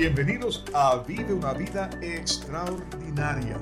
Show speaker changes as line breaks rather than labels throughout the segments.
Bienvenidos a Vive una vida extraordinaria.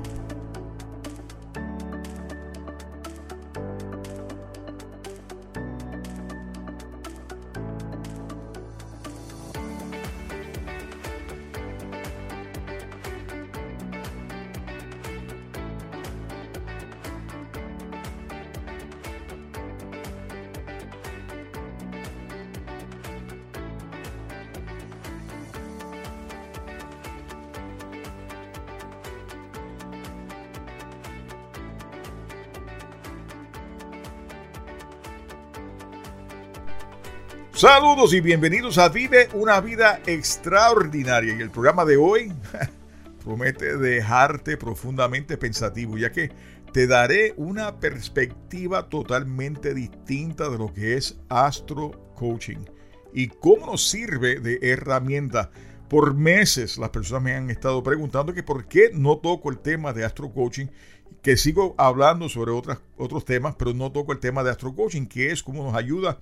Saludos y bienvenidos a Vive una vida extraordinaria. Y el programa de hoy promete dejarte profundamente pensativo, ya que te daré una perspectiva totalmente distinta de lo que es astro coaching y cómo nos sirve de herramienta. Por meses las personas me han estado preguntando que por qué no toco el tema de astro coaching, que sigo hablando sobre otras, otros temas, pero no toco el tema de astro coaching, que es cómo nos ayuda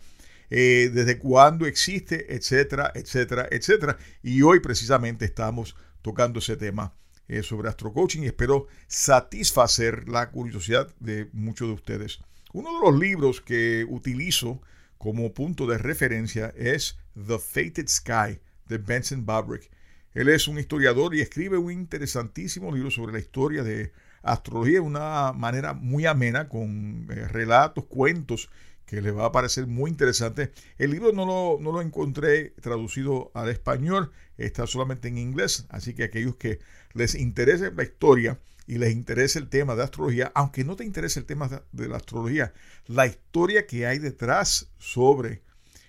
eh, desde cuándo existe, etcétera, etcétera, etcétera. Y hoy precisamente estamos tocando ese tema eh, sobre astrocoaching y espero satisfacer la curiosidad de muchos de ustedes. Uno de los libros que utilizo como punto de referencia es The Fated Sky de Benson Babrick. Él es un historiador y escribe un interesantísimo libro sobre la historia de astrología de una manera muy amena, con eh, relatos, cuentos que le va a parecer muy interesante. El libro no lo, no lo encontré traducido al español, está solamente en inglés, así que aquellos que les interese la historia y les interese el tema de astrología, aunque no te interese el tema de la astrología, la historia que hay detrás sobre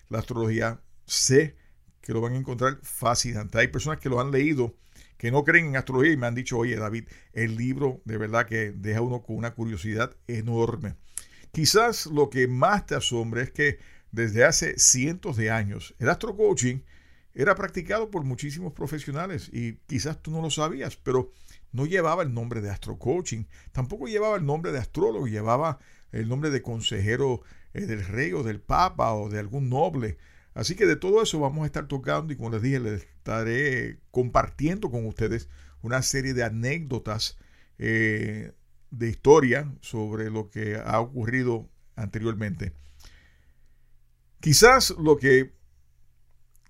la astrología, sé que lo van a encontrar fascinante. Hay personas que lo han leído que no creen en astrología y me han dicho, oye David, el libro de verdad que deja uno con una curiosidad enorme. Quizás lo que más te asombra es que desde hace cientos de años el astrocoaching era practicado por muchísimos profesionales y quizás tú no lo sabías, pero no llevaba el nombre de astrocoaching, tampoco llevaba el nombre de astrólogo, llevaba el nombre de consejero eh, del rey o del papa o de algún noble. Así que de todo eso vamos a estar tocando y como les dije, les estaré compartiendo con ustedes una serie de anécdotas eh, de historia sobre lo que ha ocurrido anteriormente. Quizás lo que,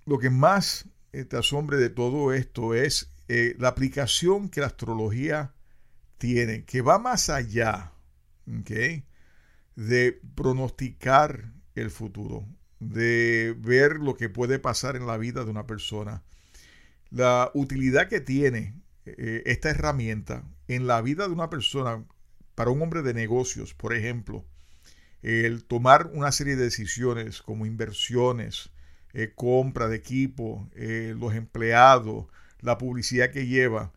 lo que más eh, te asombre de todo esto es eh, la aplicación que la astrología tiene, que va más allá de pronosticar el futuro, de ver lo que puede pasar en la vida de una persona. La utilidad que tiene eh, esta herramienta en la vida de una persona, para un hombre de negocios, por ejemplo, el tomar una serie de decisiones como inversiones, eh, compra de equipo, eh, los empleados, la publicidad que lleva,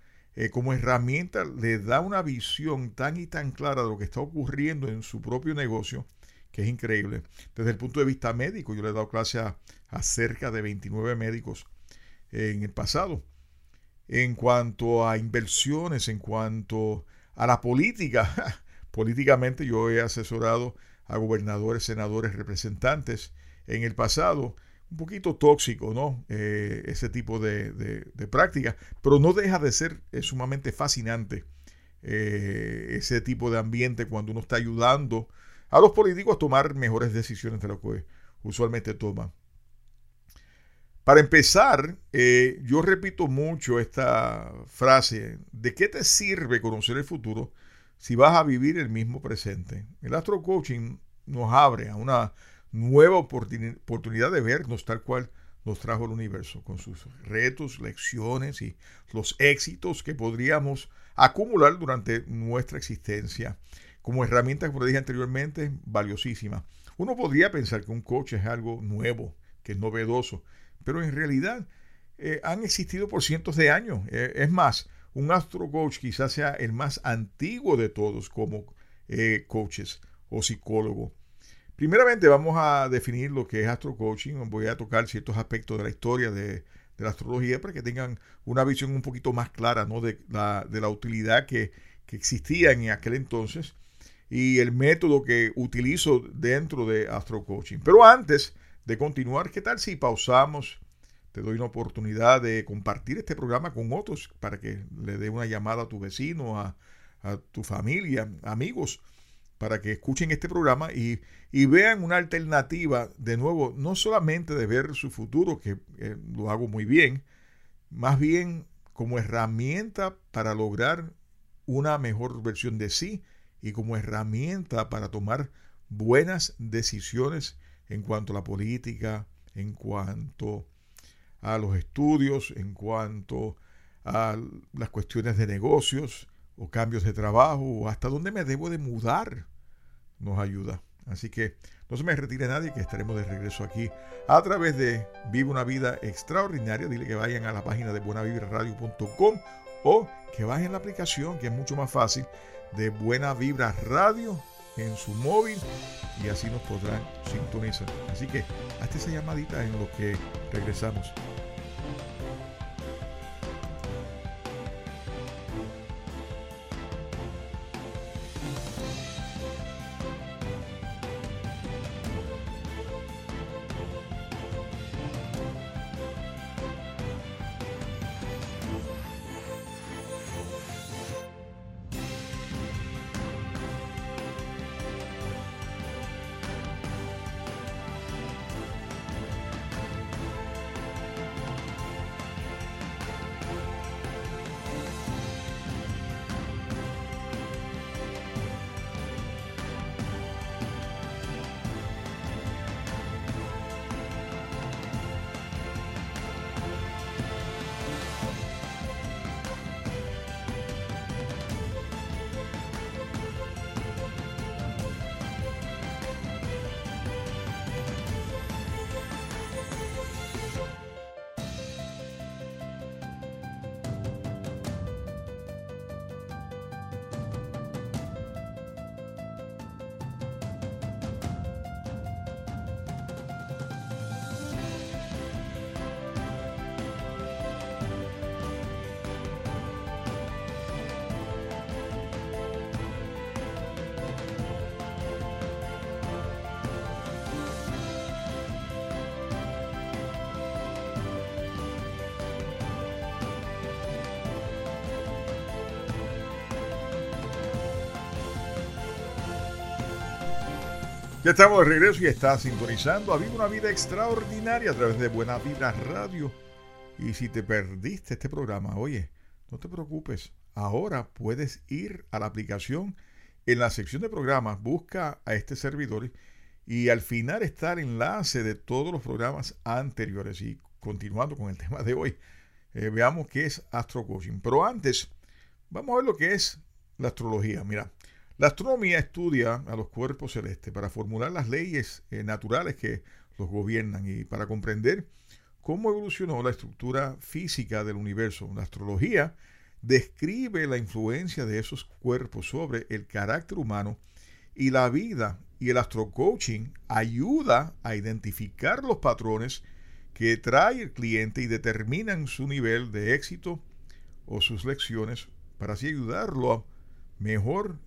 como herramienta le da una visión tan y tan clara de lo que está ocurriendo en su propio negocio, que es increíble. Desde el punto de vista médico, yo le he dado clase a, a cerca de 29 médicos en el pasado en cuanto a inversiones, en cuanto a la política. Políticamente yo he asesorado a gobernadores, senadores, representantes en el pasado. Un poquito tóxico, ¿no? Eh, ese tipo de, práctica, pero no deja de ser sumamente fascinante eh, ese tipo de ambiente cuando uno está ayudando a los políticos a tomar mejores decisiones de lo que usualmente toman. Para empezar, eh, yo repito mucho esta frase, ¿de qué te sirve conocer el futuro si vas a vivir el mismo presente? El astro coaching nos abre a una nueva oportunidad de vernos tal cual nos trajo el universo, con sus retos, lecciones y los éxitos que podríamos acumular durante nuestra existencia. Como herramienta, como dije anteriormente, valiosísima. Uno podría pensar que un coach es algo nuevo, que es novedoso, pero en realidad eh, han existido por cientos de años. Eh, es más, un astro coach quizás sea el más antiguo de todos como eh, coaches o psicólogo. Primeramente vamos a definir lo que es astro coaching. Voy a tocar ciertos aspectos de la historia de, la astrología para que tengan una visión un poquito más clara ¿no? de, la, de la utilidad que, que existía en aquel entonces y el método que utilizo dentro de astro coaching. Pero antes de continuar, ¿qué tal si pausamos? Te doy una oportunidad de compartir este programa con otros para que le dé una llamada a tu vecino, a, tu familia, amigos, para que escuchen este programa y, vean una alternativa, de nuevo, no solamente de ver su futuro, que eh, lo hago muy bien, más bien como herramienta para lograr una mejor versión de sí y como herramienta para tomar buenas decisiones en cuanto a la política, en cuanto a los estudios, en cuanto a las cuestiones de negocios o cambios de trabajo o hasta dónde me debo de mudar, nos ayuda. Así que no se me retire nadie, que estaremos de regreso aquí a través de Vive una Vida Extraordinaria. Dile que vayan a la página de buenavibraradio.com o que bajen la aplicación, que es mucho más fácil, de Buena Vibra Radio en su móvil y así nos podrán sintonizar. Así que hazte esa llamadita en lo que regresamos. Ya estamos de regreso y está sintonizando a Viva una Vida Extraordinaria a través de Buena Vida Radio. Y si te perdiste este programa, oye, no te preocupes. Ahora puedes ir a la aplicación en la sección de programas, busca a este servidor y al final está el enlace de todos los programas anteriores. Y continuando con el tema de hoy, eh, veamos qué es Astro Coaching. Pero antes, vamos a ver lo que es la astrología. Mira, la astronomía estudia a los cuerpos celestes para formular las leyes eh, naturales que los gobiernan y para comprender cómo evolucionó la estructura física del universo. La astrología describe la influencia de esos cuerpos sobre el carácter humano y la vida y el astrocoaching ayuda a identificar los patrones que trae el cliente y determinan su nivel de éxito o sus lecciones para así ayudarlo a mejor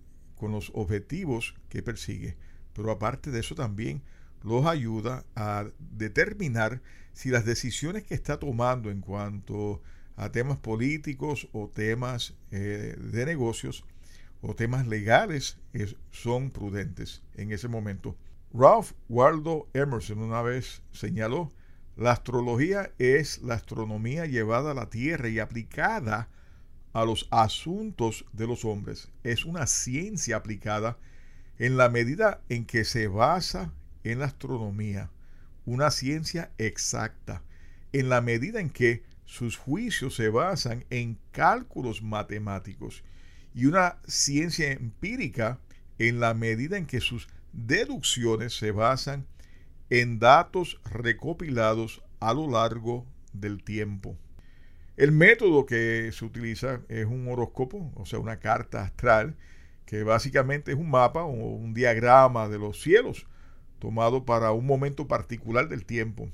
con los objetivos que persigue. Pero aparte de eso también los ayuda a determinar si las decisiones que está tomando en cuanto a temas políticos o temas eh, de negocios o temas legales son prudentes en ese momento. Ralph Waldo Emerson una vez señaló, la astrología es la astronomía llevada a la Tierra y aplicada los asuntos de los hombres. Es una ciencia aplicada en la medida en que se basa en la astronomía, una ciencia exacta, en la medida en que sus juicios se basan en cálculos matemáticos y una ciencia empírica en la medida en que sus deducciones se basan en datos recopilados a lo largo del tiempo. El método que se utiliza es un horóscopo, o sea, una carta astral, que básicamente es un mapa o un diagrama de los cielos tomado para un momento particular del tiempo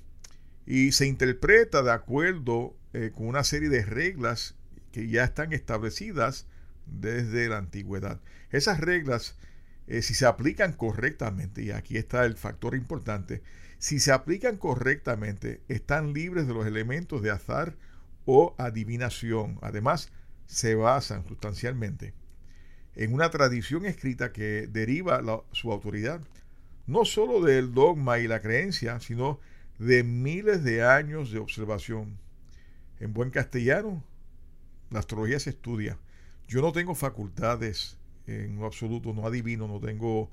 y se interpreta de acuerdo eh, con una serie de reglas que ya están establecidas desde la antigüedad. Esas reglas, eh, si se aplican correctamente, y aquí está el factor importante, si se aplican correctamente, están libres de los elementos de azar o adivinación. Además, se basan sustancialmente en una tradición escrita que deriva su autoridad no solo del dogma y la creencia, sino de miles de años de observación. En buen castellano, la astrología se estudia. Yo no tengo facultades en lo absoluto, no adivino, no tengo,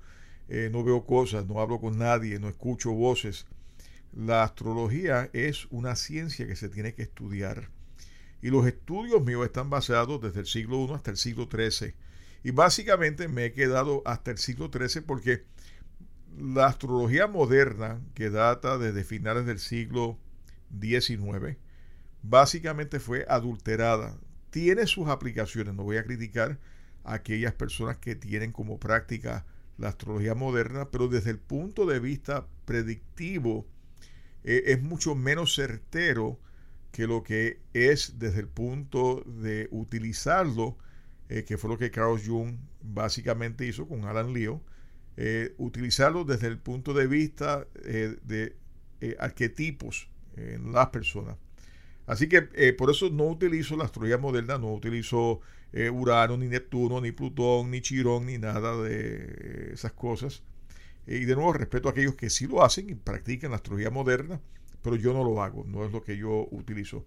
eh, no veo cosas, no hablo con nadie, no escucho voces. La astrología es una ciencia que se tiene que estudiar. Y los estudios míos están basados desde el siglo I hasta el siglo XIII. Y básicamente me he quedado hasta el siglo XIII porque la astrología moderna, que data desde finales del siglo XIX, básicamente fue adulterada. Tiene sus aplicaciones, no voy a criticar a aquellas personas que tienen como práctica la astrología moderna, pero desde el punto de vista predictivo eh, es mucho menos certero que lo que es desde el punto de utilizarlo, eh, que fue lo que Carl Jung básicamente hizo con Alan Leo, eh, utilizarlo desde el punto de vista eh, de arquetipos en las personas. Así que por eso no utilizo la astrología moderna, no utilizo Urano, ni Neptuno, ni Plutón, ni Chirón, ni nada de esas cosas. y de nuevo respeto a aquellos que sí lo hacen y practican la astrología moderna, pero yo no lo hago, no es lo que yo utilizo.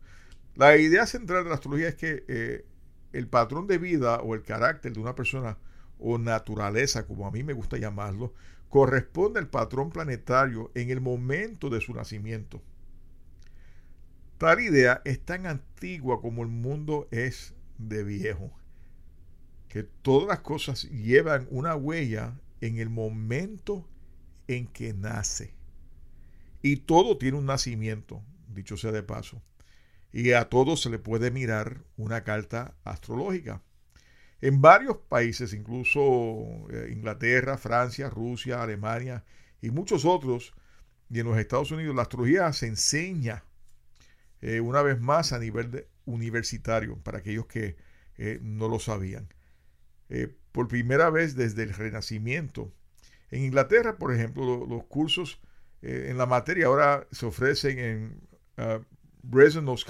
La idea central de la astrología es que el patrón de vida o el carácter de una persona o naturaleza, como a mí me gusta llamarlo, corresponde al patrón planetario en el momento de su nacimiento. Tal idea es tan antigua como el mundo es de viejo, que todas las cosas llevan una huella en el momento en que nace. Y todo tiene un nacimiento, dicho sea de paso. Y a todo se le puede mirar una carta astrológica. En varios países, incluso eh, Inglaterra, Francia, Rusia, Alemania y muchos otros, y en los Estados Unidos, la astrología se enseña eh, una vez más a nivel universitario, para aquellos que eh, no lo sabían. por primera vez desde el Renacimiento. En Inglaterra, por ejemplo, los cursos en la materia ahora se ofrecen en uh,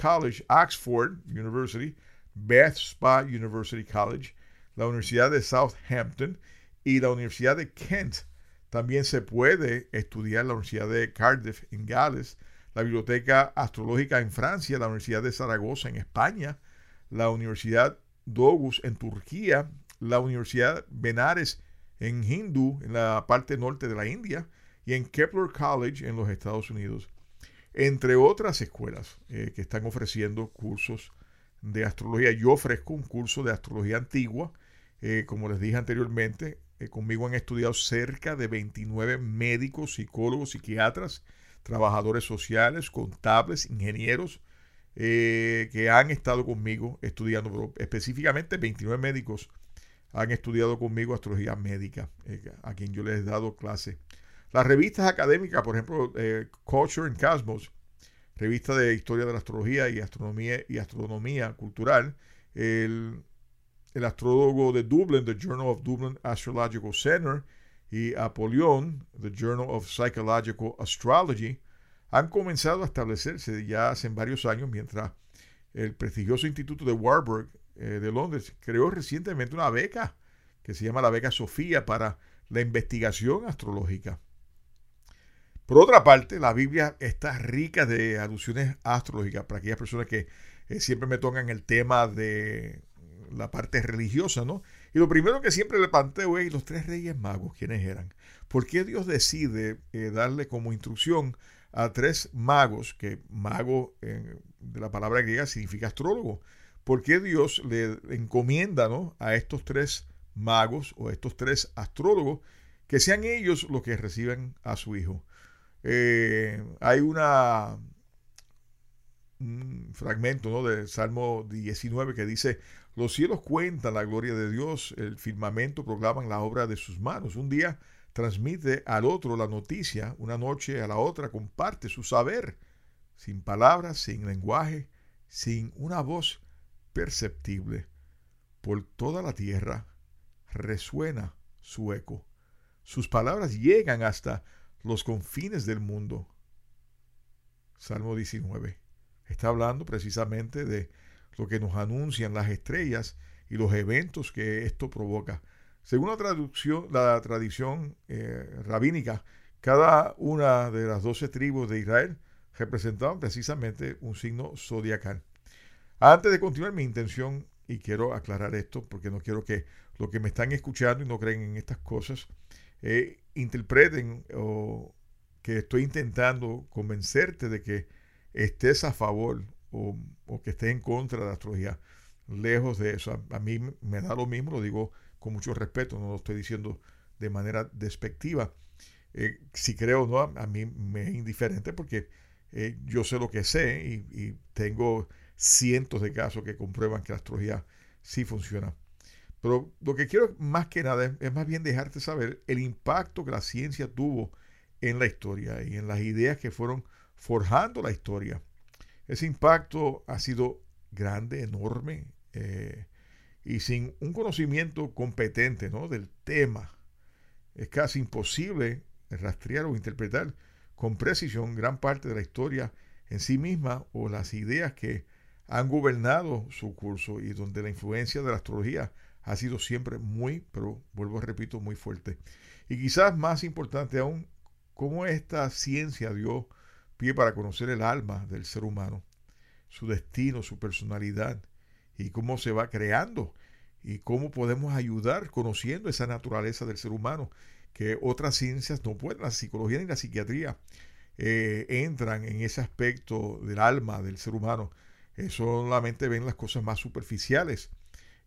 College, Oxford University, Bath Spa University College, la Universidad de Southampton y la Universidad de Kent. También se puede estudiar la Universidad de Cardiff en Gales, la Biblioteca Astrológica en Francia, la Universidad de Zaragoza en España, la Universidad Dogus en Turquía, la Universidad Benares en Hindú, en la parte norte de la India, y en Kepler College en los Estados Unidos, entre otras escuelas eh, que están ofreciendo cursos de astrología. Yo ofrezco un curso de astrología antigua eh, como les dije anteriormente, eh, conmigo han estudiado cerca de 29 médicos, psicólogos, psiquiatras, trabajadores sociales, contables, ingenieros, que han estado conmigo estudiando, pero específicamente 29 médicos han estudiado conmigo astrología médica, a quien yo les he dado clase. Las revistas académicas, por ejemplo, Culture and Cosmos, revista de historia de la astrología y astronomía y astronomía cultural, el, el astrólogo de Dublin, The Journal of Dublin Astrological Center, y Apollyon, The Journal of Psychological Astrology, han comenzado a establecerse ya hace varios años, mientras el prestigioso Instituto de Warburg eh, de Londres creó recientemente una beca que se llama la beca Sofía para la investigación astrológica. Por otra parte, la Biblia está rica de alusiones astrológicas para aquellas personas que eh, siempre me tocan el tema de la parte religiosa, ¿no? Y lo primero que siempre le planteo es, los tres reyes magos, ¿quiénes eran? ¿Por qué Dios decide eh, darle como instrucción a tres magos, que mago de la palabra griega significa astrólogo? ¿Por qué Dios le encomienda ¿no? a estos tres magos o estos tres astrólogos que sean ellos los que reciben a su hijo? Eh, hay un fragmento ¿no? del Salmo 19 que dice, los cielos cuentan la gloria de Dios, el firmamento proclaman la obra de sus manos. Un día transmite al otro la noticia, una noche a la otra comparte su saber, sin palabras, sin lenguaje, sin una voz perceptible. Por toda la tierra resuena su eco. Sus palabras llegan hasta los confines del mundo. Salmo 19. Está hablando precisamente de lo que nos anuncian las estrellas y los eventos que esto provoca. Según la, traducción, la tradición eh, rabínica, cada una de las doce tribus de Israel representaban precisamente un signo zodiacal. Antes de continuar, mi intención, y quiero aclarar esto porque no quiero que los que me están escuchando y no creen en estas cosas, eh, interpreten o que estoy intentando convencerte de que estés a favor o, que estés en contra de la astrología. Lejos de eso. A, mí me da lo mismo, lo digo con mucho respeto, no lo estoy diciendo de manera despectiva. Eh, si creo o no, a, mí me es indiferente porque eh, yo sé lo que sé y, y, tengo cientos de casos que comprueban que la astrología sí funciona. Pero lo que quiero más que nada es, más bien dejarte saber el impacto que la ciencia tuvo en la historia y en las ideas que fueron forjando la historia. Ese impacto ha sido grande, enorme, eh, y sin un conocimiento competente ¿no? del tema, es casi imposible rastrear o interpretar con precisión gran parte de la historia en sí misma o las ideas que han gobernado su curso y donde la influencia de la astrología ha sido siempre muy, pero vuelvo a repito, muy fuerte. Y quizás más importante aún, cómo esta ciencia dio pie para conocer el alma del ser humano, su destino, su personalidad y cómo se va creando y cómo podemos ayudar conociendo esa naturaleza del ser humano que otras ciencias no pueden, la psicología ni la psiquiatría eh, entran en ese aspecto del alma del ser humano. Eh, solamente ven las cosas más superficiales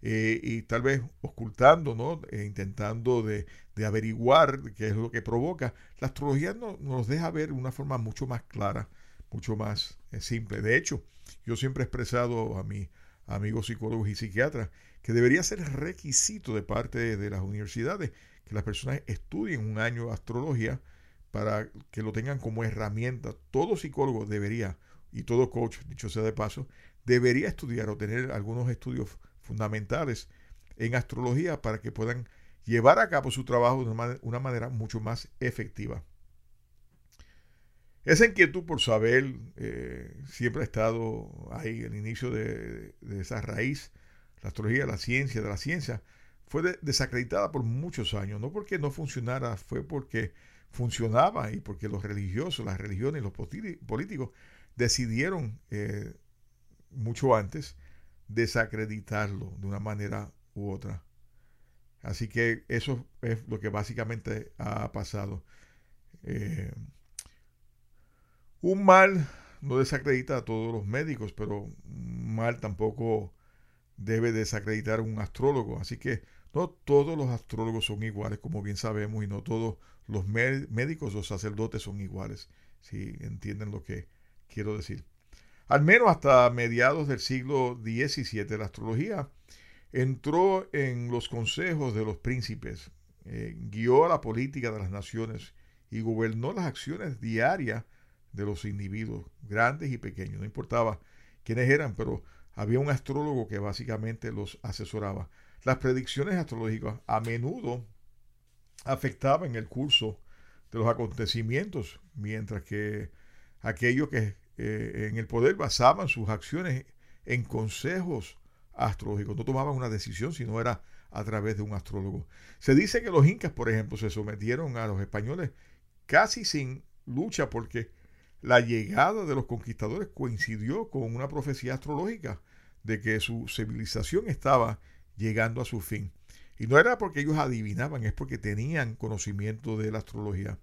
eh, y tal vez ocultando, ¿no? E intentando de, averiguar qué es lo que provoca. La astrología nos deja ver de una forma mucho más clara, mucho más eh, simple. De hecho, yo siempre he expresado a mis amigos psicólogos y psiquiatras que debería ser requisito de parte de las universidades que las personas estudien un año astrología para que lo tengan como herramienta. Todo psicólogo debería, y todo coach, dicho sea de paso, debería estudiar o tener algunos estudios fundamentales en astrología para que puedan llevar a cabo su trabajo de una manera mucho más efectiva. Esa inquietud por saber eh, siempre ha estado ahí, el inicio de, esa raíz, la astrología, la ciencia, de la ciencia, fue desacreditada por muchos años, no porque no funcionara, fue porque funcionaba y porque los religiosos, las religiones y los políticos decidieron eh, mucho antes desacreditarlo de una manera u otra. Así que eso es lo que básicamente ha pasado. Eh, un mal no desacredita a todos los médicos, pero un mal tampoco debe desacreditar a un astrólogo. Así que no todos los astrólogos son iguales, como bien sabemos, y no todos los médicos o sacerdotes son iguales, si entienden lo que quiero decir. Al menos hasta mediados del siglo XVII, la astrología entró en los consejos de los príncipes, eh, guió la política de las naciones y gobernó las acciones diarias de los individuos, grandes y pequeños. No importaba quiénes eran, pero había un astrólogo que básicamente los asesoraba. Las predicciones astrológicas a menudo afectaban el curso de los acontecimientos, mientras que aquellos que eh, en el poder basaban sus acciones en consejos astrológicos. No tomaban una decisión, sino era a través de un astrólogo. Se dice que los incas, por ejemplo, se sometieron a los españoles casi sin lucha porque la llegada de los conquistadores coincidió con una profecía astrológica de que su civilización estaba llegando a su fin. Y no era porque ellos adivinaban, es porque tenían conocimiento de la astrología.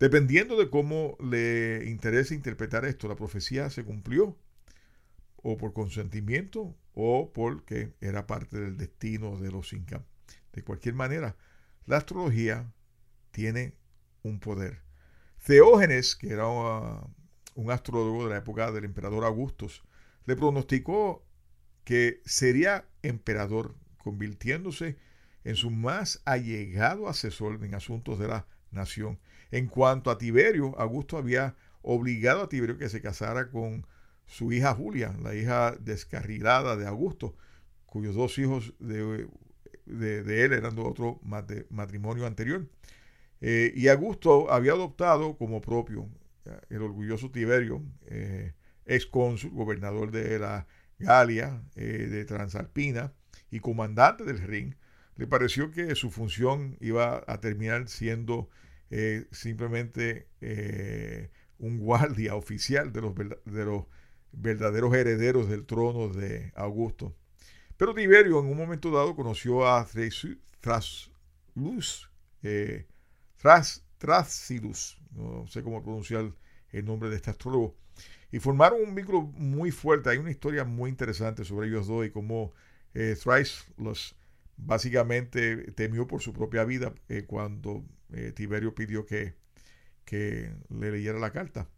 Dependiendo de cómo le interese interpretar esto, la profecía se cumplió o por consentimiento o porque era parte del destino de los incas. De cualquier manera, la astrología tiene un poder. Teógenes, que era un astrólogo de la época del emperador Augustus, le pronosticó que sería emperador, convirtiéndose en su más allegado asesor en asuntos de la nación. En cuanto a Tiberio, Augusto había obligado a Tiberio que se casara con su hija Julia, la hija descarrilada de Augusto, cuyos dos hijos de, él eran de otro matrimonio anterior. Eh, y Augusto había adoptado como propio el orgulloso Tiberio, eh, ex cónsul, gobernador de la Galia, eh, de Transalpina y comandante del Rin, le pareció que su función iba a terminar siendo eh, simplemente un guardia oficial de los, de los verdaderos herederos del trono de Augusto. Pero Tiberio en un momento dado conoció a Thraslus, eh, Thrasilus, no sé cómo pronunciar el nombre de este astrólogo, y formaron un vínculo muy fuerte. Hay una historia muy interesante sobre ellos dos y cómo eh, los básicamente temió por su propia vida eh, cuando eh, Tiberio pidió que, que, le leyera la carta.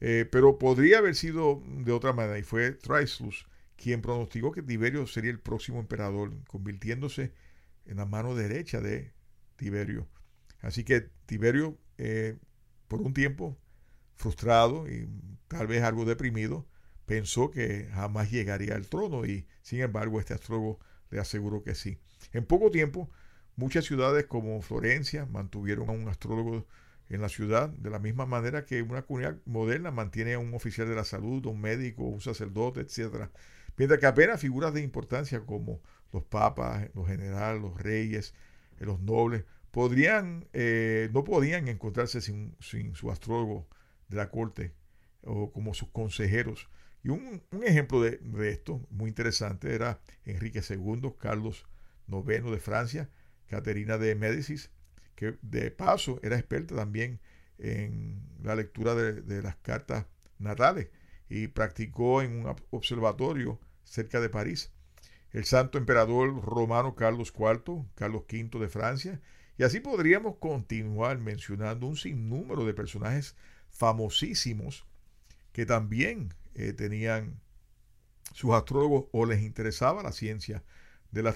Eh, pero podría haber sido de otra manera y fue Thraslus quien pronosticó que Tiberio sería el próximo emperador, convirtiéndose en la mano derecha de Tiberio. Así que Tiberio, por un tiempo, frustrado y tal vez algo deprimido, pensó que jamás llegaría al trono y sin embargo este astrólogo le aseguró que sí. En poco tiempo, muchas ciudades como Florencia mantuvieron a un astrólogo en la ciudad, de la misma manera que una comunidad moderna mantiene a un oficial de la salud, un médico, un sacerdote, etc. Mientras que apenas figuras de importancia como los papas, los generales, los reyes, los nobles, podrían, eh, no podían encontrarse sin, sin su astrólogo de la corte o como sus consejeros. Y un, ejemplo de, esto muy interesante era Enrique II, Carlos IX de Francia, Caterina de Médicis, que de paso era experta también en la lectura de, las cartas natales y practicó en un observatorio cerca de París. El santo emperador romano Carlos IV, Carlos V de Francia, y así podríamos continuar mencionando un sinnúmero de personajes famosísimos que también eh, tenían sus astrólogos o les interesaba la ciencia de la,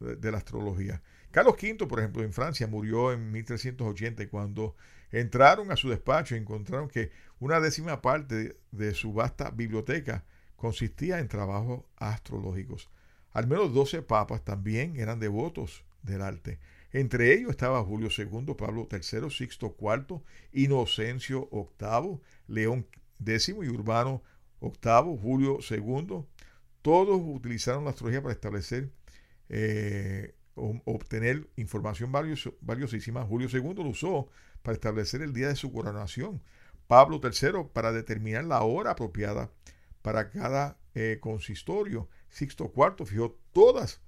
de la astrología. Carlos V, por ejemplo, en Francia murió en 1380 y cuando entraron a su despacho encontraron que una décima parte de su vasta biblioteca consistía en trabajos astrológicos. Al menos 12 papas también eran devotos del arte. Entre ellos estaba Julio II, Pablo III, Sixto IV, Inocencio VIII, León X y Urbano VIII, Julio II. Todos utilizaron la astrología para establecer eh, obtener información valiosísima. Julio II lo usó para establecer el día de su coronación. Pablo III para determinar la hora apropiada para cada eh, consistorio. Sixto IV fijó todas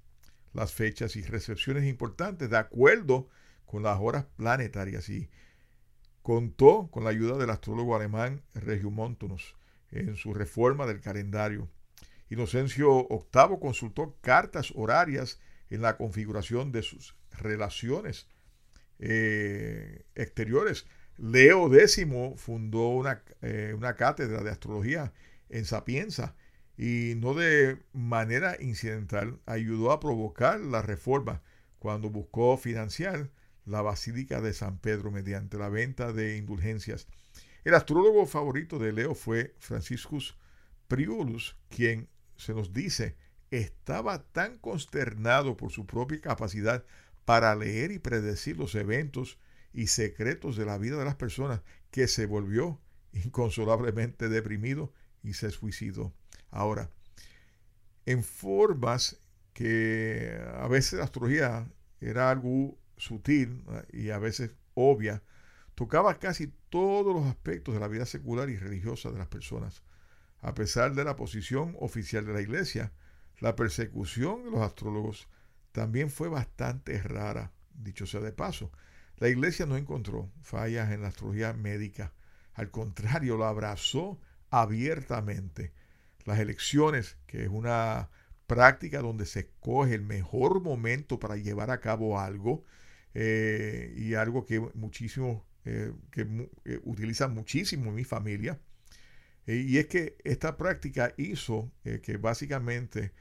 las fechas y recepciones importantes de acuerdo con las horas planetarias y contó con la ayuda del astrólogo alemán Regiomontanus en su reforma del calendario. Inocencio VIII consultó cartas horarias en la configuración de sus relaciones eh, exteriores. Leo X fundó una, eh, una, cátedra de astrología en Sapienza y no de manera incidental ayudó a provocar la reforma cuando buscó financiar la Basílica de San Pedro mediante la venta de indulgencias. El astrólogo favorito de Leo fue Franciscus Priulus, quien se nos dice estaba tan consternado por su propia capacidad para leer y predecir los eventos y secretos de la vida de las personas que se volvió inconsolablemente deprimido y se suicidó. Ahora, en formas que a veces la astrología era algo sutil y a veces obvia, tocaba casi todos los aspectos de la vida secular y religiosa de las personas. A pesar de la posición oficial de la iglesia, la persecución de los astrólogos también fue bastante rara, dicho sea de paso. La iglesia no encontró fallas en la astrología médica, al contrario, la abrazó abiertamente las elecciones, que es una práctica donde se escoge el mejor momento para llevar a cabo algo eh, y algo que muchísimo, eh, que eh, utilizan muchísimo en mi familia. Y es que esta práctica hizo que básicamente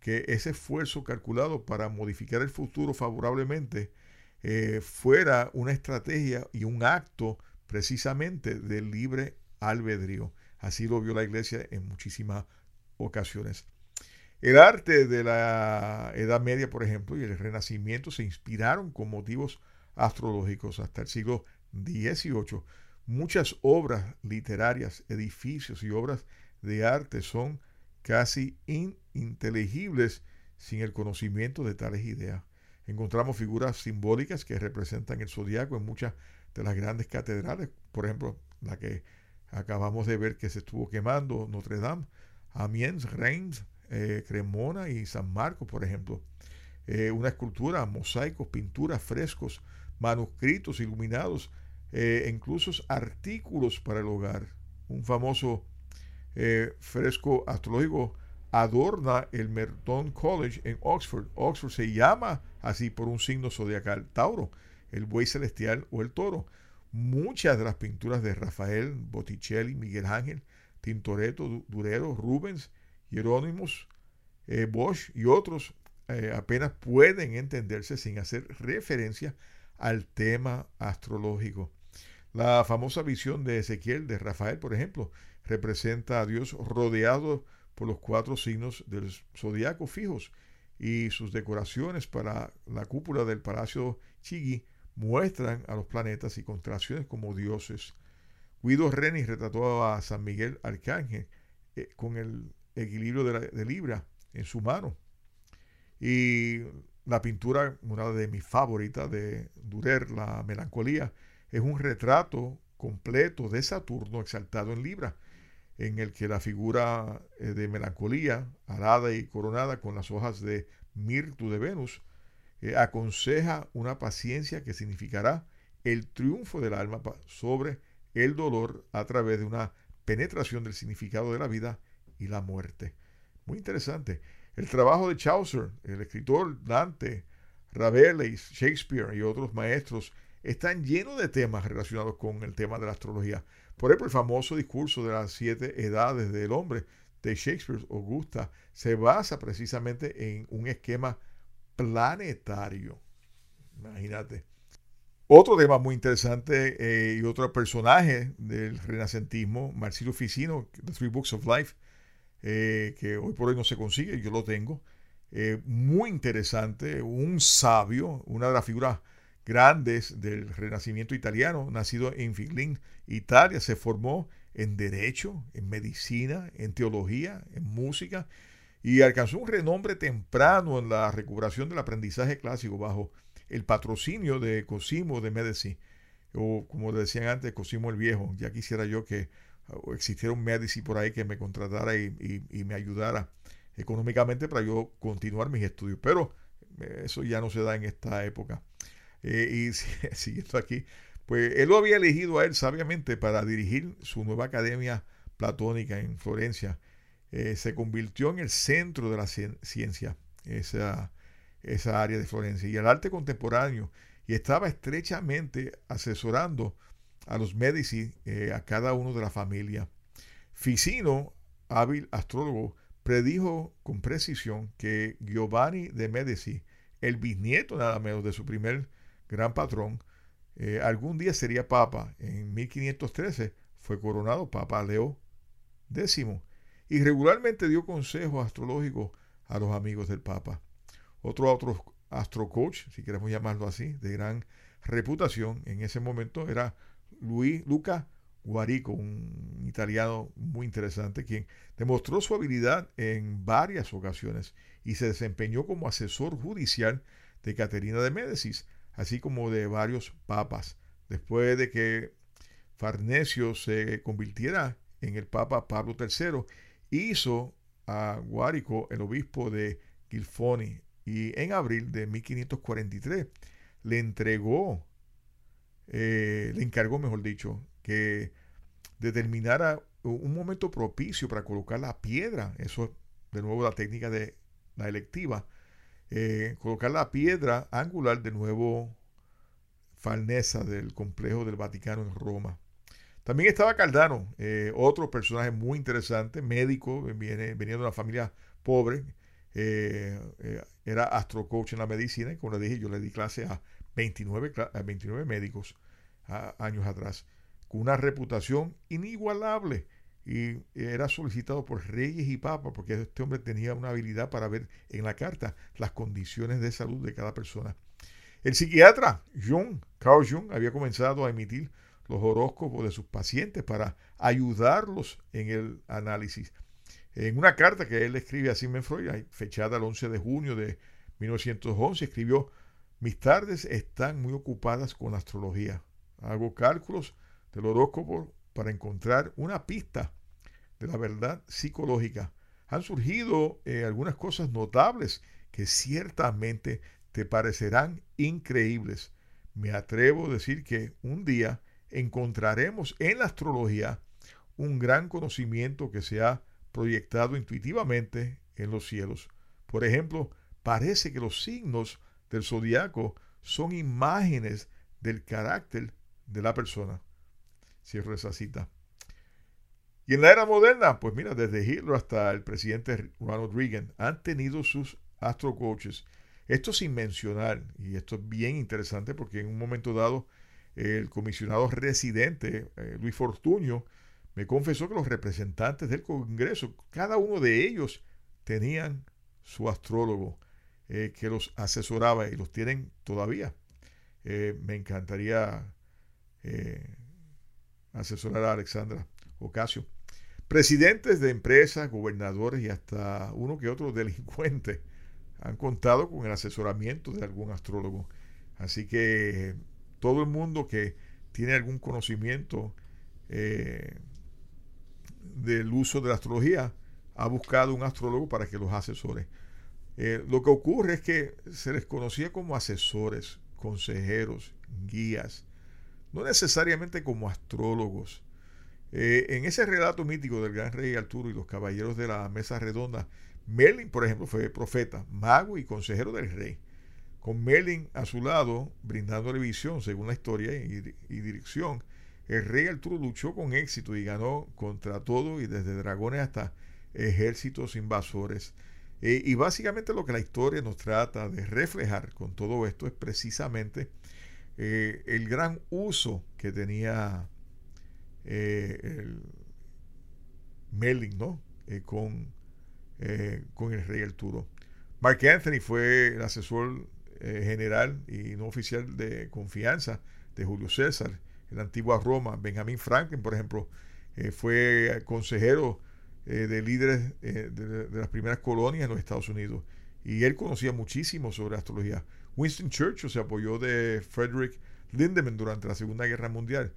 que ese esfuerzo calculado para modificar el futuro favorablemente fuera una estrategia y un acto precisamente del libre albedrío. Así lo vio la iglesia en muchísimas ocasiones. El arte de la Edad Media, por ejemplo, y el Renacimiento se inspiraron con motivos astrológicos hasta el siglo XVIII. Muchas obras literarias, edificios y obras de arte son casi ininteligibles sin el conocimiento de tales ideas. Encontramos figuras simbólicas que representan el zodiaco en muchas de las grandes catedrales, por ejemplo, la que acabamos de ver que se estuvo quemando, Notre Dame, Amiens, Reims, eh, Cremona y San Marcos, por ejemplo. Eh, una escultura, mosaicos, pinturas, frescos, manuscritos iluminados, e incluso artículos para el hogar. Un famoso fresco astrológico adorna el Merton College en Oxford. Oxford se llama así por un signo zodiacal, Tauro el buey celestial o el toro. Muchas de las pinturas de Rafael, Botticelli, Miguel Ángel, Tintoretto, Durero, Rubens, Jerónimos, eh, Bosch y otros eh, apenas pueden entenderse sin hacer referencia al tema astrológico. La famosa visión de Ezequiel de Rafael, por ejemplo, representa a Dios rodeado por los cuatro signos del zodiaco fijos y sus decoraciones para la cúpula del Palacio Chigi muestran a los planetas y constelaciones como dioses. Guido Reni retrató a San Miguel Arcángel eh, con el equilibrio de, Libra en su mano. Y la pintura, una de mis favoritas de Durer, la melancolía, es un retrato completo de Saturno exaltado en Libra, en el que la figura eh, de melancolía, arada y coronada con las hojas de mirtu de Venus, eh, aconseja una paciencia que significará el triunfo del alma sobre el dolor a través de una penetración del significado de la vida y la muerte. Muy interesante. El trabajo de Chaucer, el escritor Dante, Rabelais, Shakespeare y otros maestros están llenos de temas relacionados con el tema de la astrología. Por ejemplo, el famoso discurso de las siete edades del hombre de Shakespeare, Augusta, se basa precisamente en un esquema planetario. Imagínate. Otro tema muy interesante eh, y otro personaje del renacentismo, Marcelo Ficino, The Three Books of Life, eh, que hoy por hoy no se consigue, yo lo tengo. Eh, muy interesante, un sabio, una de las figuras grandes del renacimiento italiano, nacido en Figlin, Italia, se formó en derecho, en medicina, en teología, en música y alcanzó un renombre temprano en la recuperación del aprendizaje clásico bajo el patrocinio de Cosimo de Medici, o como decían antes, Cosimo el Viejo. Ya quisiera yo que uh, existiera un Medici por ahí que me contratara y, me ayudara económicamente para yo continuar mis estudios, pero eh, eso ya no se da en esta época. Eh, y siguiendo aquí, pues él lo había elegido a él sabiamente para dirigir su nueva academia platónica en Florencia eh, se convirtió en el centro de la ciencia, esa, esa área de Florencia, y el arte contemporáneo, y estaba estrechamente asesorando a los Medici, eh, a cada uno de la familia. Ficino, hábil astrólogo, predijo con precisión que Giovanni de Medici, el bisnieto nada menos de su primer gran patrón, eh, algún día sería papa. En 1513 fue coronado Papa Leo X y regularmente dio consejos astrológicos a los amigos del Papa. Otro, otro astrocoach, si queremos llamarlo así, de gran reputación en ese momento era Luis Luca Guarico, un italiano muy interesante, quien demostró su habilidad en varias ocasiones y se desempeñó como asesor judicial de Caterina de Médicis, así como de varios papas. Después de que Farnesio se convirtiera en el Papa Pablo III hizo a Guárico el obispo de Gilfoni y en abril de 1543 le entregó, eh, le encargó, mejor dicho, que determinara un momento propicio para colocar la piedra, eso es de nuevo la técnica de la electiva, eh, colocar la piedra angular de nuevo Farnesa del complejo del Vaticano en Roma. También estaba Cardano, eh, otro personaje muy interesante, médico, viene, venía de una familia pobre, eh, era astrocoach en la medicina, y como le dije, yo le di clase a 29, a 29 médicos años atrás, con una reputación inigualable y era solicitado por reyes y papas porque este hombre tenía una habilidad para ver en la carta las condiciones de salud de cada persona. El psiquiatra Jung, Carl Jung, había comenzado a emitir los horóscopos de sus pacientes para ayudarlos en el análisis. En una carta que él escribe a Sigmund Freud, fechada el 11 de junio de 1911, escribió, mis tardes están muy ocupadas con astrología. Hago cálculos del horóscopo para encontrar una pista de la verdad psicológica. Han surgido eh, algunas cosas notables que ciertamente te parecerán increíbles. Me atrevo a decir que un día encontraremos en la astrología un gran conocimiento que se ha proyectado intuitivamente en los cielos. Por ejemplo, parece que los signos del zodiaco son imágenes del carácter de la persona. Cierro esa cita. Y en la era moderna, pues mira, desde Hitler hasta el presidente Ronald Reagan han tenido sus astrocoaches. Esto sin mencionar, y esto es bien interesante porque en un momento dado el comisionado residente eh, Luis Fortuño me confesó que los representantes del Congreso, cada uno de ellos tenían su astrólogo eh, que los asesoraba y los tienen todavía. Eh, me encantaría asesorar a Alexandra Ocasio. Presidentes de empresas, gobernadores y hasta uno que otro delincuente han contado con el asesoramiento de algún astrólogo. Así que todo el mundo que tiene algún conocimiento eh, del uso de la astrología ha buscado un astrólogo para que los asesore. Eh, lo que ocurre es que se les conocía como asesores, consejeros, guías, no necesariamente como astrólogos. Eh, en ese relato mítico del gran rey Arturo y los caballeros de la mesa redonda, Merlin, por ejemplo, fue profeta, mago y consejero del rey. Con Merlin a su lado, brindándole visión, según la historia y, dirección, el rey Arturo luchó con éxito y ganó contra todo y desde dragones hasta ejércitos invasores. Eh, y básicamente lo que la historia nos trata de reflejar con todo esto es precisamente eh, el gran uso que tenía el Merlin ¿no? Eh, con, con el rey Arturo. Mark Anthony fue el asesor general y no oficial de confianza de Julio César en la antigua Roma. Benjamin Franklin, por ejemplo, fue consejero de líderes de, de, las primeras colonias en los Estados Unidos. Y él conocía muchísimo sobre astrología. Winston Churchill se apoyó de Frederick Lindemann durante la Segunda Guerra Mundial.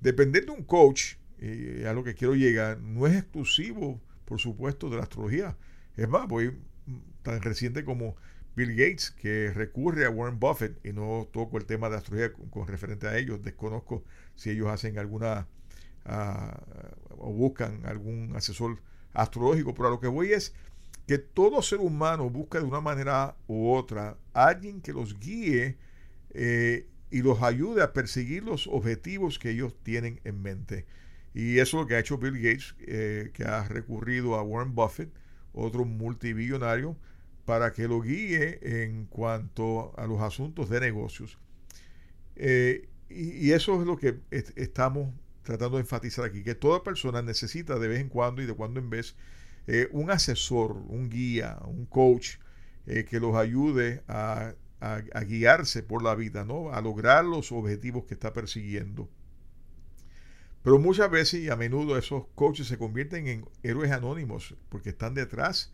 Depender de un coach, y a lo que quiero llegar, no es exclusivo, por supuesto, de la astrología. Es más, voy tan reciente como Bill Gates, que recurre a Warren Buffett, y no toco el tema de astrología con, referente a ellos, desconozco si ellos hacen alguna ah, o buscan algún asesor astrológico, pero a lo que voy es que todo ser humano busca de una manera u otra alguien que los guíe eh, y los ayude a perseguir los objetivos que ellos tienen en mente. Y eso es lo que ha hecho Bill Gates, eh, que ha recurrido a Warren Buffett, otro multibillonario, para que lo guíe en cuanto a los asuntos de negocios. Eh, y, eso es lo que estamos tratando de enfatizar aquí, que toda persona necesita de vez en cuando y de cuando en vez eh, un asesor, un guía, un coach que los ayude a, guiarse por la vida, ¿no? a lograr los objetivos que está persiguiendo. Pero muchas veces y a menudo esos coaches se convierten en héroes anónimos porque están detrás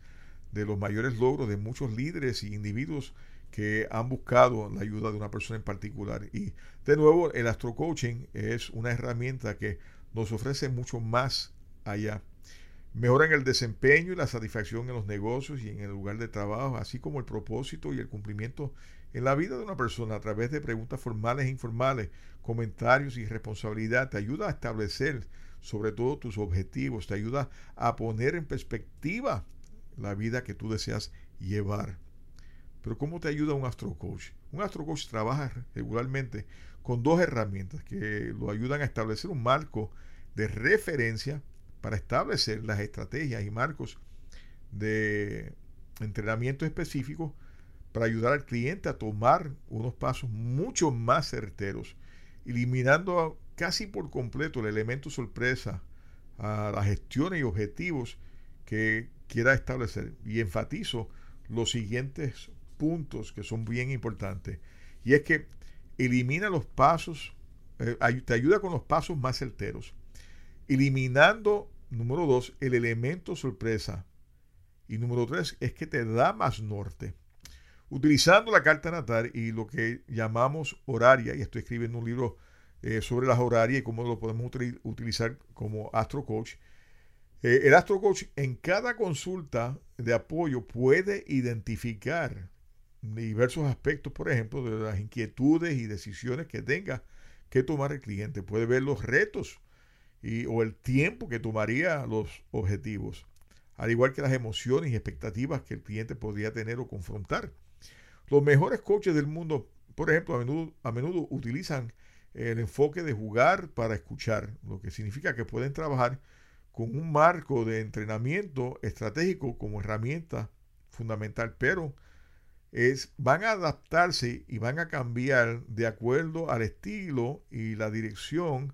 de los mayores logros de muchos líderes y individuos que han buscado la ayuda de una persona en particular. Y de nuevo, el astrocoaching es una herramienta que nos ofrece mucho más allá mejoran el desempeño y la satisfacción en los negocios y en el lugar de trabajo, así como el propósito y el cumplimiento en la vida de una persona a través de preguntas formales e informales, comentarios y responsabilidad. Te ayuda a establecer sobre todo tus objetivos, te ayuda a poner en perspectiva la vida que tú deseas llevar. Pero ¿cómo te ayuda un astrocoach? Un astrocoach trabaja regularmente con dos herramientas que lo ayudan a establecer un marco de referencia para establecer las estrategias y marcos de entrenamiento específico para ayudar al cliente a tomar unos pasos mucho más certeros, eliminando casi por completo el elemento sorpresa a las gestiones y objetivos que quiera establecer. Y enfatizo los siguientes puntos que son bien importantes. Y es que elimina los pasos, eh, te ayuda con los pasos más certeros. Eliminando, número dos, el elemento sorpresa. Y número tres es que te da más norte. Utilizando la carta natal y lo que llamamos horaria, y estoy escribiendo un libro eh, sobre las horarias y cómo lo podemos utilizar como Astro Coach. Eh, el Astro Coach en cada consulta de apoyo puede identificar diversos aspectos, por ejemplo, de las inquietudes y decisiones que tenga que tomar el cliente. Puede ver los retos y, o el tiempo que tomaría los objetivos, al igual que las emociones y expectativas que el cliente podría tener o confrontar. Los mejores coaches del mundo, por ejemplo, a menudo, a menudo utilizan el enfoque de jugar para escuchar, lo que significa que pueden trabajar con un marco de entrenamiento estratégico como herramienta fundamental, pero es, van a adaptarse y van a cambiar de acuerdo al estilo y la dirección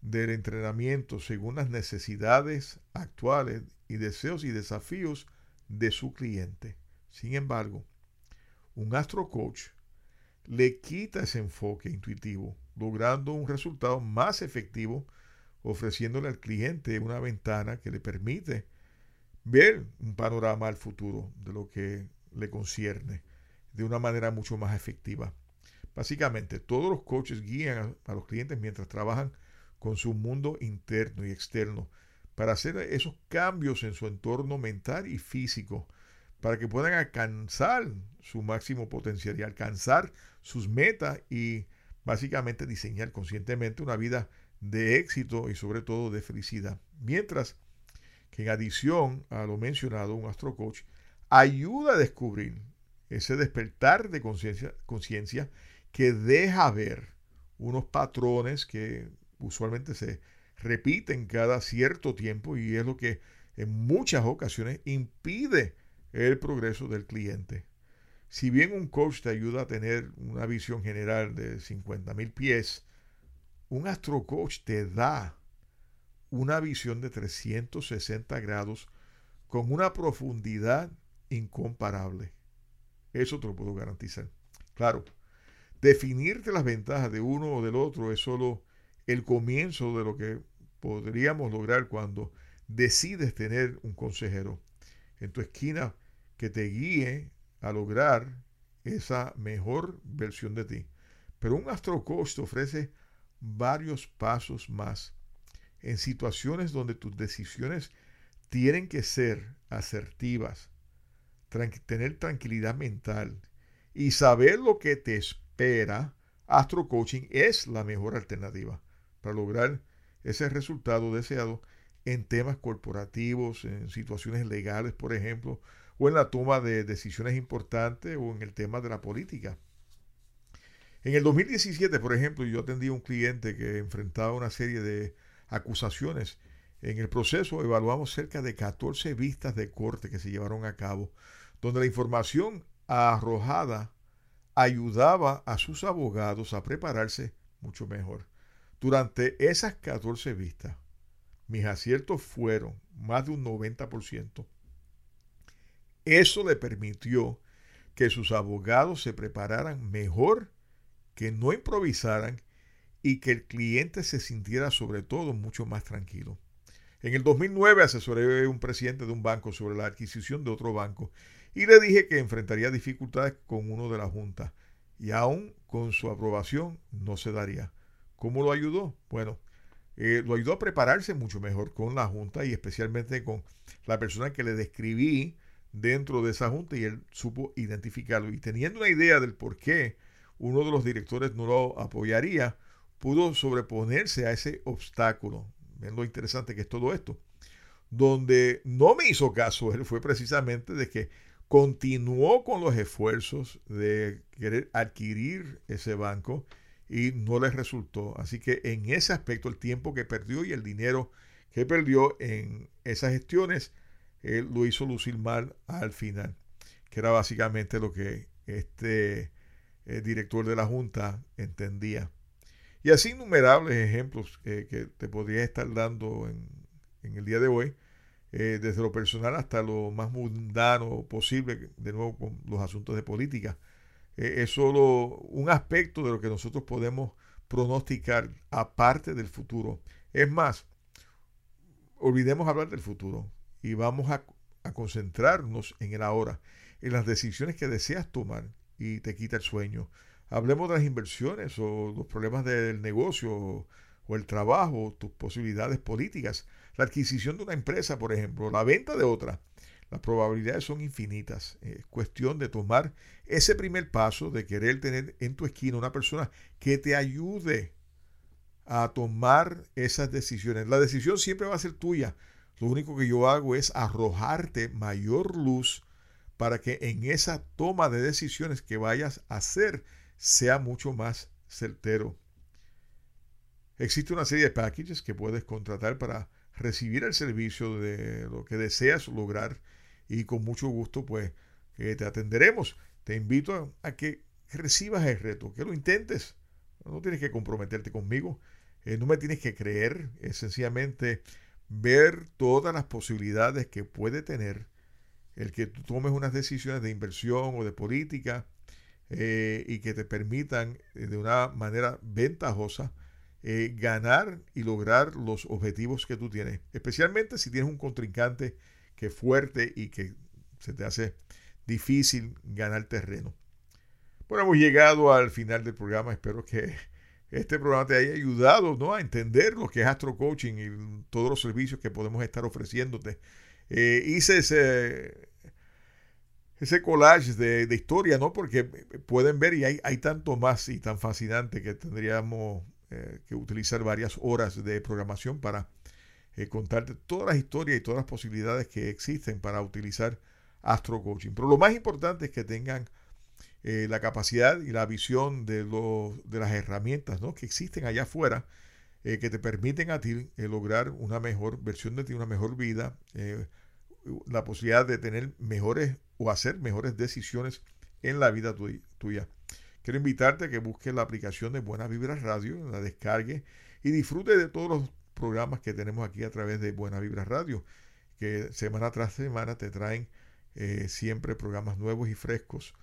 del entrenamiento según las necesidades actuales y deseos y desafíos de su cliente. Sin embargo, un astro coach le quita ese enfoque intuitivo, logrando un resultado más efectivo, ofreciéndole al cliente una ventana que le permite ver un panorama al futuro de lo que le concierne de una manera mucho más efectiva. Básicamente, todos los coaches guían a, los clientes mientras trabajan con su mundo interno y externo para hacer esos cambios en su entorno mental y físico para que puedan alcanzar su máximo potencial y alcanzar sus metas y básicamente diseñar conscientemente una vida de éxito y sobre todo de felicidad. Mientras que en adición a lo mencionado, un astro coach ayuda a descubrir ese despertar de conciencia que deja ver unos patrones que usualmente se repiten cada cierto tiempo y es lo que en muchas ocasiones impide el progreso del cliente. Si bien un coach te ayuda a tener una visión general de 50 mil pies, un astro coach te da una visión de 360 grados con una profundidad incomparable. Eso te lo puedo garantizar. Claro, definirte las ventajas de uno o del otro es solo el comienzo de lo que podríamos lograr cuando decides tener un consejero en tu esquina que te guíe a lograr esa mejor versión de ti. Pero un astrocoach te ofrece varios pasos más en situaciones donde tus decisiones tienen que ser asertivas, tener tranquilidad mental y saber lo que te espera. Astro Coaching es la mejor alternativa para lograr ese resultado deseado en temas corporativos, en situaciones legales, por ejemplo, o en la toma de decisiones importantes o en el tema de la política. En el 2017, por ejemplo, yo atendí a un cliente que enfrentaba una serie de acusaciones. En el proceso evaluamos cerca de 14 vistas de corte que se llevaron a cabo, donde la información arrojada ayudaba a sus abogados a prepararse mucho mejor. Durante esas 14 vistas, mis aciertos fueron más de un 90%. Eso le permitió que sus abogados se prepararan mejor, que no improvisaran y que el cliente se sintiera sobre todo mucho más tranquilo. En el 2009 asesoré a un presidente de un banco sobre la adquisición de otro banco y le dije que enfrentaría dificultades con uno de la junta y aún con su aprobación no se daría. ¿Cómo lo ayudó? Bueno, eh, lo ayudó a prepararse mucho mejor con la junta y especialmente con la persona que le describí dentro de esa junta y él supo identificarlo. Y teniendo una idea del por qué uno de los directores no lo apoyaría, pudo sobreponerse a ese obstáculo. Ven lo interesante que es todo esto. Donde no me hizo caso él fue precisamente de que continuó con los esfuerzos de querer adquirir ese banco y no les resultó. Así que en ese aspecto, el tiempo que perdió y el dinero que perdió en esas gestiones, él lo hizo lucir mal al final, que era básicamente lo que este eh, director de la Junta entendía. Y así innumerables ejemplos que te podría estar dando en, el día de hoy, eh, desde lo personal hasta lo más mundano posible, de nuevo con los asuntos de política. Eh, es solo un aspecto de lo que nosotros podemos pronosticar aparte del futuro. Es más, olvidemos hablar del futuro y vamos a, a concentrarnos en el ahora, en las decisiones que deseas tomar y te quita el sueño. Hablemos de las inversiones o los problemas del negocio o, el trabajo, tus posibilidades políticas, la adquisición de una empresa, por ejemplo, la venta de otra. Las probabilidades son infinitas. Es cuestión de tomar ese primer paso de querer tener en tu esquina una persona que te ayude a tomar esas decisiones. La decisión siempre va a ser tuya. Lo único que yo hago es arrojarte mayor luz para que en esa toma de decisiones que vayas a hacer sea mucho más certero. Existe una serie de packages que puedes contratar para recibir el servicio de lo que deseas lograr y con mucho gusto pues eh, te atenderemos. Te invito a, que recibas el reto, que lo intentes. No tienes que comprometerte conmigo, eh, no me tienes que creer, es sencillamente ver todas las posibilidades que puede tener el que tú tomes unas decisiones de inversión o de política eh, y que te permitan eh, de una manera ventajosa eh, ganar y lograr los objetivos que tú tienes, especialmente si tienes un contrincante que es fuerte y que se te hace difícil ganar terreno. Bueno, hemos llegado al final del programa. Espero que este programa te haya ayudado ¿no? a entender lo que es Astro Coaching y todos los servicios que podemos estar ofreciéndote. hice ese, ese collage de, historia, ¿no? Porque pueden ver y hay, hay tanto más y tan fascinante que tendríamos eh, que utilizar varias horas de programación para eh, contarte todas las historias y todas las posibilidades que existen para utilizar Astro Coaching. Pero lo más importante es que tengan eh, la capacidad y la visión de, de las herramientas ¿no? que existen allá afuera que te permiten a ti lograr una mejor versión de ti, una mejor vida, la posibilidad de tener mejores o hacer mejores decisiones en la vida tuya. Quiero invitarte a que busques la aplicación de Buena Vibra Radio, la descargue y disfrute de todos los programas que tenemos aquí a través de Buena Vibra Radio, que semana tras semana te traen eh, siempre programas nuevos y frescos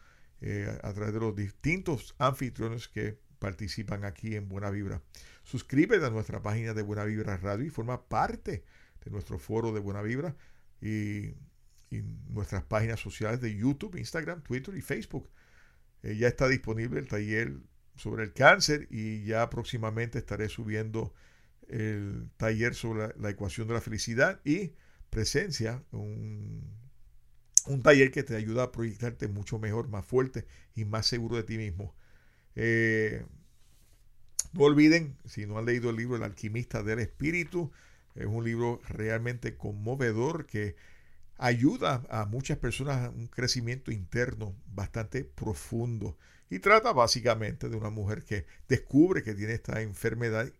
eh, a través de los distintos anfitriones que participan aquí en Buena Vibra. Suscríbete a nuestra página de Buena Vibra Radio y forma parte de nuestro foro de Buena Vibra y, nuestras páginas sociales de YouTube, Instagram, Twitter y Facebook. Eh, ya está disponible el taller sobre el cáncer y ya próximamente estaré subiendo el taller sobre la, ecuación de la felicidad y presencia, taller que te ayuda a proyectarte mucho mejor, más fuerte y más seguro de ti mismo. Eh, no olviden, si no han leído el libro El alquimista del espíritu, es un libro realmente conmovedor que ayuda a muchas personas a un crecimiento interno bastante profundo y trata básicamente de una mujer que descubre que tiene esta enfermedad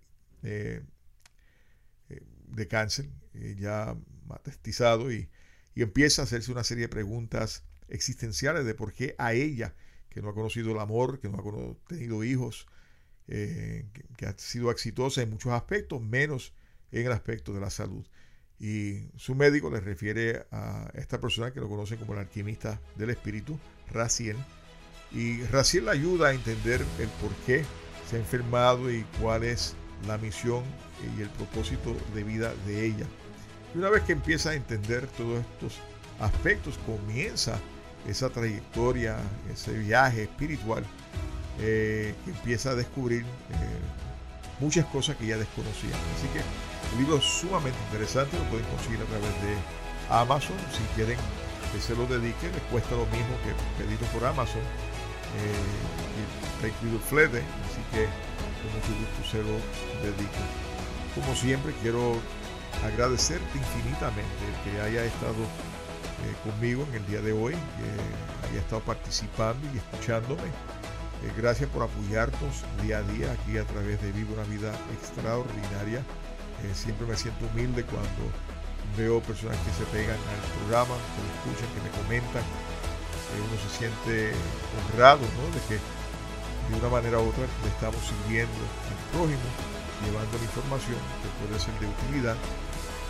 eh, eh, de cáncer ya matestizado y, y, empieza a hacerse una serie de preguntas existenciales de por qué a ella, que no ha conocido el amor, que no ha tenido hijos, que, que, ha sido exitosa en muchos aspectos, menos en el aspecto de la salud. Y su médico le refiere a esta persona que lo conoce como el alquimista del espíritu, Raciel. Y Raciel le ayuda a entender el por qué se ha enfermado y cuál es la misión y el propósito de vida de ella. Y una vez que empieza a entender todos estos aspectos, comienza esa trayectoria, ese viaje espiritual eh, que empieza a descubrir eh, muchas cosas que ya desconocía. Así que un libro sumamente interesante, lo pueden conseguir a través de Amazon. Si quieren que se lo dedique, les cuesta lo mismo que pedirlo por Amazon. Eh, incluido el así que con mucho gusto se lo dedico. Como siempre, quiero agradecerte infinitamente que haya estado eh, conmigo en el día de hoy, que haya estado participando y escuchándome. Eh, gracias por apoyarnos día a día aquí a través de Vive una Vida Extraordinaria. Eh, siempre me siento humilde cuando veo personas que se pegan al programa, que lo escuchan, que me comentan. uno se siente honrado ¿no? de que de una manera u otra le estamos sirviendo al prójimo, llevando la información que puede ser de utilidad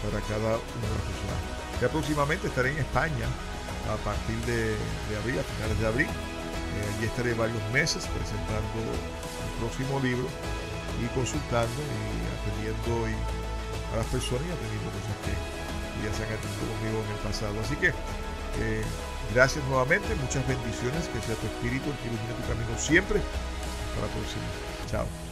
para cada una de las personas. Ya próximamente estaré en España a partir de, abril, a finales de abril. Eh, allí estaré varios meses presentando el próximo libro y consultando y atendiendo a las personas y atendiendo cosas que, ya se han atendido conmigo en el pasado. Así que eh, gracias nuevamente, muchas bendiciones, que sea tu espíritu el que ilumine tu camino siempre. Hasta la próxima. Chao.